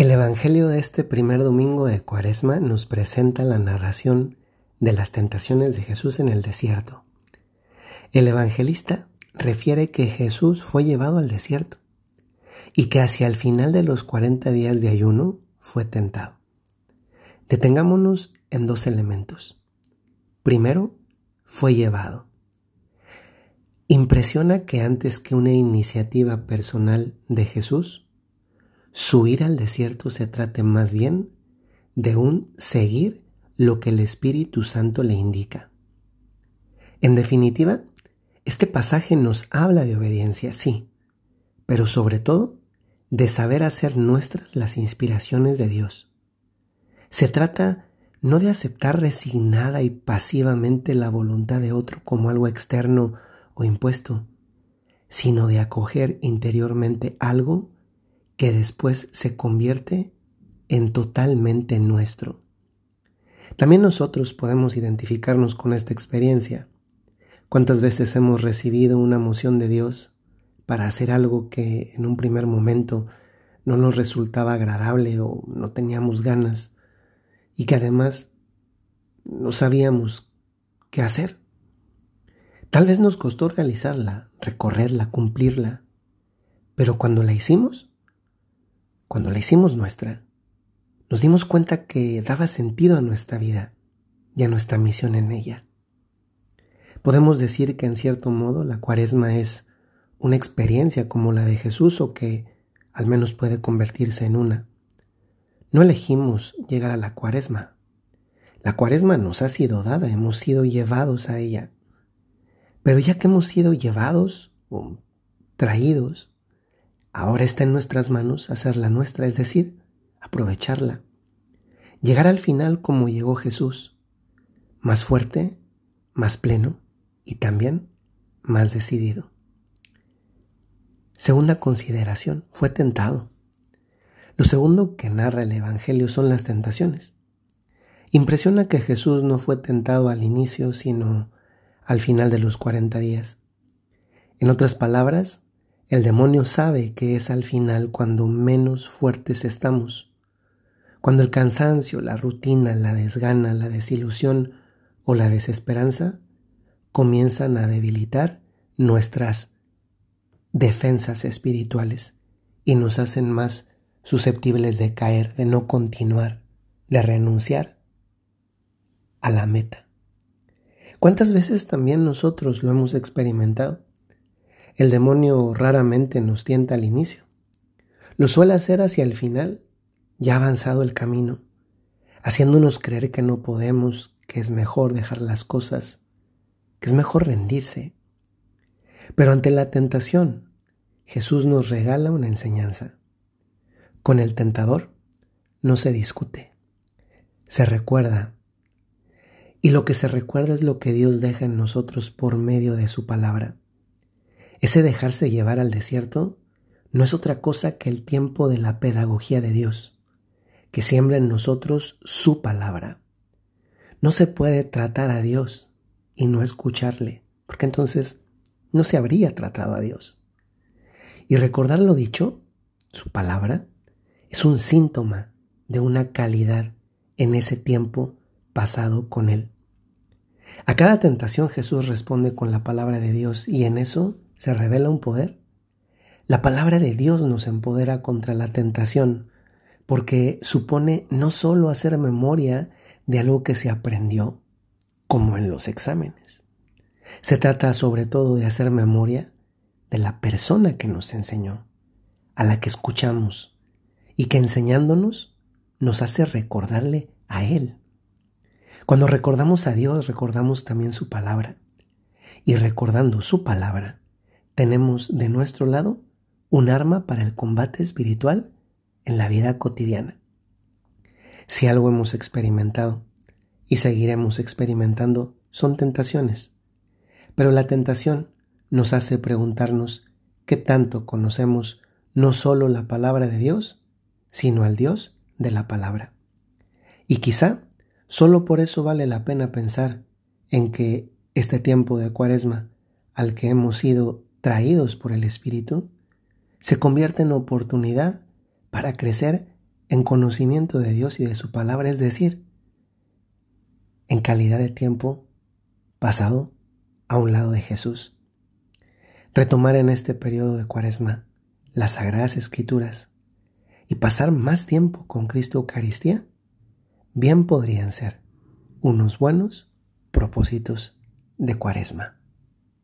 El Evangelio de este primer domingo de Cuaresma nos presenta la narración de las tentaciones de Jesús en el desierto. El evangelista refiere que Jesús fue llevado al desierto y que hacia el final de los 40 días de ayuno fue tentado. Detengámonos en dos elementos. Primero, fue llevado. Impresiona que antes que una iniciativa personal de Jesús, su ir al desierto se trate más bien de un seguir lo que el Espíritu Santo le indica. En definitiva, este pasaje nos habla de obediencia, sí, pero sobre todo de saber hacer nuestras las inspiraciones de Dios. Se trata no de aceptar resignada y pasivamente la voluntad de otro como algo externo o impuesto, sino de acoger interiormente algo que después se convierte en totalmente nuestro. También nosotros podemos identificarnos con esta experiencia. ¿Cuántas veces hemos recibido una moción de Dios para hacer algo que en un primer momento no nos resultaba agradable o no teníamos ganas y que además no sabíamos qué hacer? Tal vez nos costó realizarla, recorrerla, cumplirla, pero cuando la hicimos, cuando la hicimos nuestra, nos dimos cuenta que daba sentido a nuestra vida y a nuestra misión en ella. Podemos decir que en cierto modo la cuaresma es una experiencia como la de Jesús o que al menos puede convertirse en una. No elegimos llegar a la cuaresma. La cuaresma nos ha sido dada, hemos sido llevados a ella. Pero ya que hemos sido llevados o traídos, Ahora está en nuestras manos hacerla nuestra, es decir, aprovecharla. Llegar al final como llegó Jesús, más fuerte, más pleno y también más decidido. Segunda consideración, fue tentado. Lo segundo que narra el Evangelio son las tentaciones. Impresiona que Jesús no fue tentado al inicio, sino al final de los 40 días. En otras palabras, el demonio sabe que es al final cuando menos fuertes estamos, cuando el cansancio, la rutina, la desgana, la desilusión o la desesperanza comienzan a debilitar nuestras defensas espirituales y nos hacen más susceptibles de caer, de no continuar, de renunciar a la meta. ¿Cuántas veces también nosotros lo hemos experimentado? El demonio raramente nos tienta al inicio. Lo suele hacer hacia el final, ya avanzado el camino, haciéndonos creer que no podemos, que es mejor dejar las cosas, que es mejor rendirse. Pero ante la tentación, Jesús nos regala una enseñanza. Con el tentador no se discute, se recuerda. Y lo que se recuerda es lo que Dios deja en nosotros por medio de su palabra. Ese dejarse llevar al desierto no es otra cosa que el tiempo de la pedagogía de Dios, que siembra en nosotros su palabra. No se puede tratar a Dios y no escucharle, porque entonces no se habría tratado a Dios. Y recordar lo dicho, su palabra, es un síntoma de una calidad en ese tiempo pasado con Él. A cada tentación Jesús responde con la palabra de Dios y en eso se revela un poder. La palabra de Dios nos empodera contra la tentación, porque supone no solo hacer memoria de algo que se aprendió, como en los exámenes. Se trata sobre todo de hacer memoria de la persona que nos enseñó, a la que escuchamos, y que enseñándonos nos hace recordarle a Él. Cuando recordamos a Dios, recordamos también su palabra. Y recordando su palabra, tenemos de nuestro lado un arma para el combate espiritual en la vida cotidiana. Si algo hemos experimentado y seguiremos experimentando son tentaciones, pero la tentación nos hace preguntarnos qué tanto conocemos no solo la palabra de Dios, sino al Dios de la palabra. Y quizá solo por eso vale la pena pensar en que este tiempo de cuaresma al que hemos sido traídos por el Espíritu, se convierte en oportunidad para crecer en conocimiento de Dios y de su palabra, es decir, en calidad de tiempo pasado a un lado de Jesús. Retomar en este periodo de cuaresma las sagradas escrituras y pasar más tiempo con Cristo Eucaristía, bien podrían ser unos buenos propósitos de cuaresma.